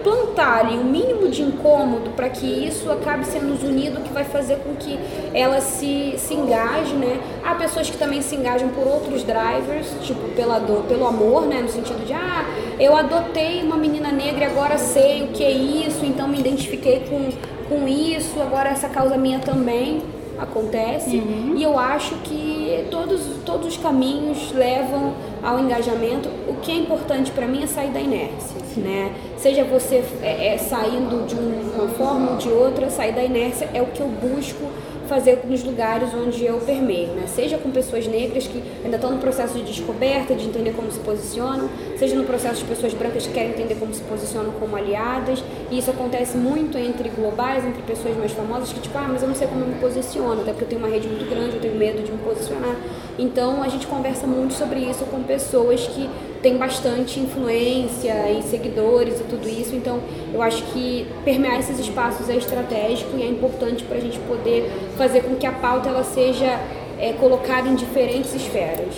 plantar ali um mínimo de incômodo para que isso acabe sendo unido, que vai fazer com que ela se, se engaje, né? Há pessoas que também se engajam por outros drivers, tipo pela dor, pelo amor, né? No sentido de, ah, eu adotei uma menina negra e agora sei o que é isso, então me identifiquei com, com isso, agora essa causa minha também acontece uhum. e eu acho que todos, todos os caminhos levam ao engajamento. O que é importante para mim é sair da inércia, né? Seja você é, é, saindo de uma forma ou de outra, sair da inércia é o que eu busco fazer nos lugares onde eu permeio, né? Seja com pessoas negras que ainda estão no processo de descoberta, de entender como se posicionam, seja no processo de pessoas brancas que querem entender como se posicionam como aliadas. E isso acontece muito entre globais, entre pessoas mais famosas que tipo, ah, mas eu não sei como eu me posiciono, até porque eu tenho uma rede muito grande, eu tenho medo de me posicionar. Então a gente conversa muito sobre isso com pessoas que têm bastante influência e seguidores e tudo isso. Então eu acho que permear esses espaços é estratégico e é importante para a gente poder fazer com que a pauta ela seja é, colocada em diferentes esferas.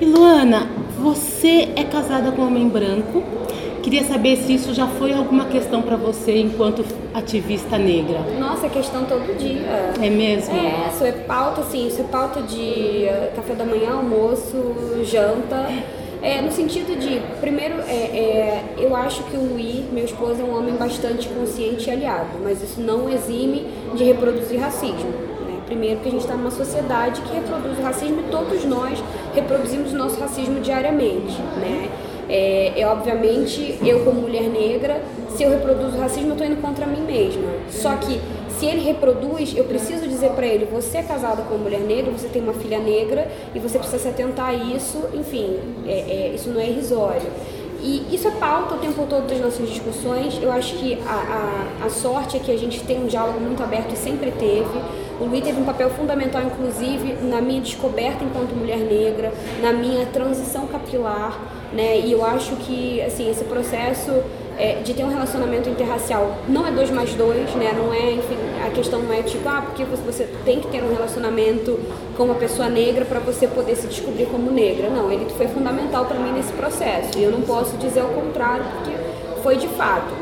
E Luana, você é casada com um homem branco. Queria saber se isso já foi alguma questão para você enquanto ativista negra. Nossa, é questão todo dia. É mesmo? É, isso é pauta, sim, isso é pauta de eh, café da manhã, almoço, janta. É, no sentido de, primeiro, é, é, eu acho que o Luiz, meu esposo, é um homem bastante consciente e aliado, mas isso não exime de reproduzir racismo. Né? Primeiro, que a gente está numa sociedade que reproduz o racismo e todos nós reproduzimos o nosso racismo diariamente. Né? É, é, obviamente, eu como mulher negra, se eu reproduzo racismo, eu estou indo contra mim mesma. Só que se ele reproduz, eu preciso dizer para ele: você é casada com uma mulher negra, você tem uma filha negra e você precisa se atentar a isso. Enfim, é, é, isso não é irrisório. E isso é pauta o tempo todo das nossas discussões. Eu acho que a, a, a sorte é que a gente tem um diálogo muito aberto e sempre teve. O Luiz teve um papel fundamental, inclusive, na minha descoberta enquanto mulher negra, na minha transição capilar, né? E eu acho que, assim, esse processo é, de ter um relacionamento interracial não é dois mais dois, né? Não é, enfim, a questão não é tipo, ah, porque você tem que ter um relacionamento com uma pessoa negra para você poder se descobrir como negra. Não, ele foi fundamental para mim nesse processo. E eu não posso dizer o contrário, porque foi de fato.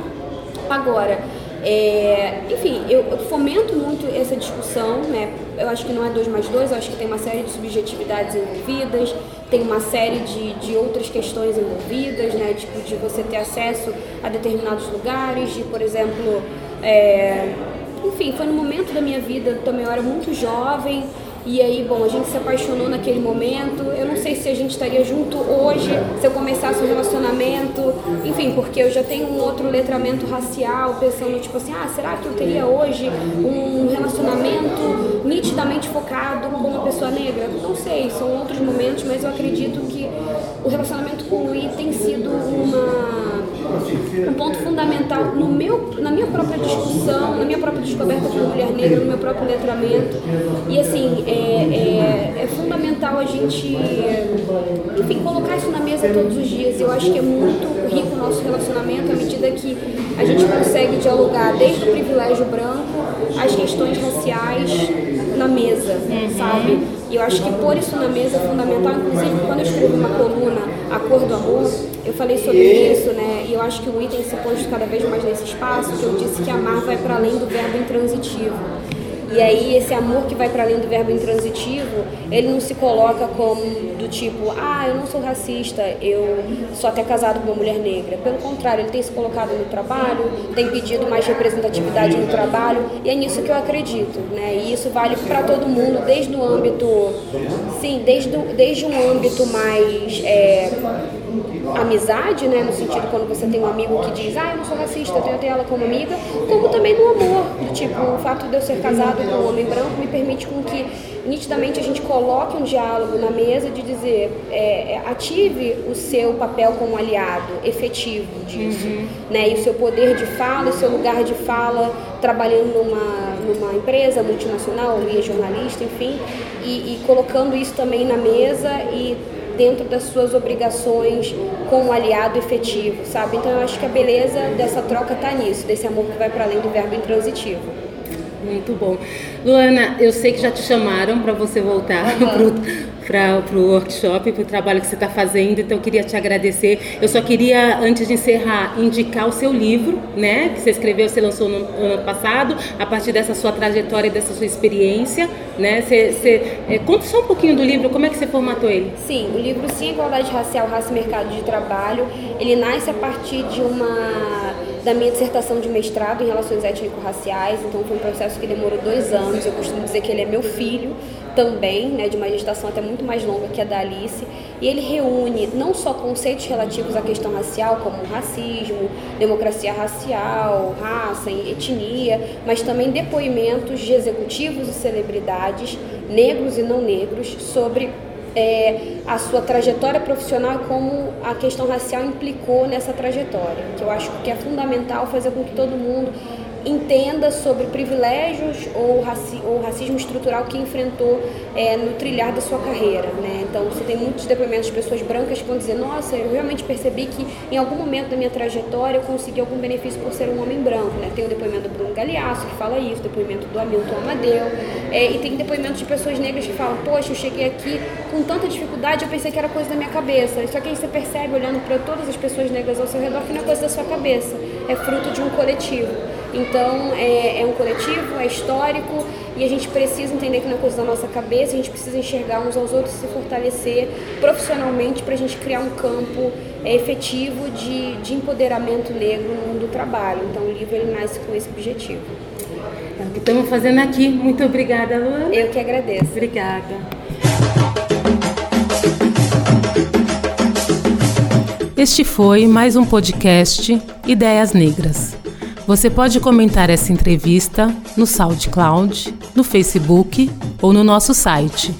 Agora, é, enfim, eu, eu, fomento muito essa discussão, né? Eu acho que não é dois mais dois, eu acho que tem uma série de subjetividades envolvidas, tem uma série de, de outras questões envolvidas, né? Tipo, de você ter acesso a determinados lugares, de, por exemplo, é, enfim, foi no momento da minha vida, também eu era muito jovem, e aí, bom, a gente se apaixonou naquele momento. Eu não sei se a gente estaria junto hoje, se eu começasse um relacionamento, enfim, porque eu já tenho um outro letramento racial, pensando tipo assim, ah, será que eu teria hoje um relacionamento nitidamente focado com uma pessoa negra? Não sei, são outros momentos, mas eu acredito que o relacionamento com o Luiz tem sido uma um ponto fundamental no meu, na minha própria discussão, na minha própria descoberta como mulher negra, no meu próprio letramento. E assim, é, é, é fundamental a gente, enfim, colocar isso na mesa todos os dias. Eu acho que é muito rico o nosso relacionamento à medida que a gente consegue dialogar desde o privilégio branco às questões raciais na mesa, sabe? E eu acho que pôr isso na mesa é fundamental. Inclusive, quando eu escrevi uma coluna, A Cor do Amor, eu falei sobre isso, né? E eu acho que o item se pôs cada vez mais nesse espaço, que eu disse que amar vai para além do verbo intransitivo. E aí esse amor que vai para além do verbo intransitivo, ele não se coloca como do tipo, ah, eu não sou racista, eu sou até casado com uma mulher negra. Pelo contrário, ele tem se colocado no trabalho, tem pedido mais representatividade no trabalho, e é nisso que eu acredito, né? E isso vale para todo mundo, desde o âmbito, sim, desde, desde um âmbito mais é, amizade, né, no sentido quando você tem um amigo que diz, ah, eu não sou racista, eu tenho ela como amiga, como também no amor, do tipo, o fato de eu ser casado com um homem branco me permite com que nitidamente a gente coloque um diálogo na mesa de dizer, é, é ative o seu papel como aliado efetivo disso, uhum. né, e o seu poder de fala, o seu lugar de fala, trabalhando numa, numa empresa multinacional, via jornalista, enfim, e, e colocando isso também na mesa e dentro das suas obrigações como aliado efetivo, sabe? Então eu acho que a beleza dessa troca está nisso, desse amor que vai para além do verbo intransitivo. Muito bom. Luana, eu sei que já te chamaram para você voltar uhum. para o workshop, para o trabalho que você está fazendo, então eu queria te agradecer. Eu só queria, antes de encerrar, indicar o seu livro, né? Que você escreveu, você lançou no ano passado, a partir dessa sua trajetória dessa sua experiência, né? Você, você é, conta só um pouquinho do livro, como é que você formatou ele? Sim, o livro Sim Igualdade Racial, Raça e Mercado de Trabalho, ele nasce a partir de uma da minha dissertação de mestrado em relações étnico-raciais, então foi um processo que demorou dois anos. Eu costumo dizer que ele é meu filho também, né, de uma gestação até muito mais longa que a da Alice. E ele reúne não só conceitos relativos à questão racial, como racismo, democracia racial, raça, etnia, mas também depoimentos de executivos e celebridades, negros e não negros, sobre é, a sua trajetória profissional e como a questão racial implicou nessa trajetória, que eu acho que é fundamental fazer com que todo mundo entenda sobre privilégios ou, raci ou racismo estrutural que enfrentou é, no trilhar da sua carreira. Né? Então, você tem muitos depoimentos de pessoas brancas que vão dizer: Nossa, eu realmente percebi que em algum momento da minha trajetória eu consegui algum benefício por ser um homem branco. Né? Tem o depoimento do Bruno Galeasso que fala isso, o depoimento do Hamilton Amadeu, é, e tem depoimentos de pessoas negras que falam: Poxa, eu cheguei aqui com tanta dificuldade, eu pensei que era coisa da minha cabeça. Só que aí você percebe, olhando para todas as pessoas negras ao seu redor, que não é coisa da sua cabeça, é fruto de um coletivo. Então é, é, um coletivo, é histórico e a gente precisa entender que não é coisa da nossa cabeça, a gente precisa enxergar uns aos outros e se fortalecer profissionalmente para a gente criar um campo é, efetivo de, de empoderamento negro no mundo do trabalho. Então o livro ele nasce com esse objetivo. É o que estamos fazendo aqui. Muito obrigada, Luana. Eu que agradeço. Obrigada. Este foi mais um podcast Ideias Negras. Você pode comentar essa entrevista no SoundCloud, no Facebook ou no nosso site.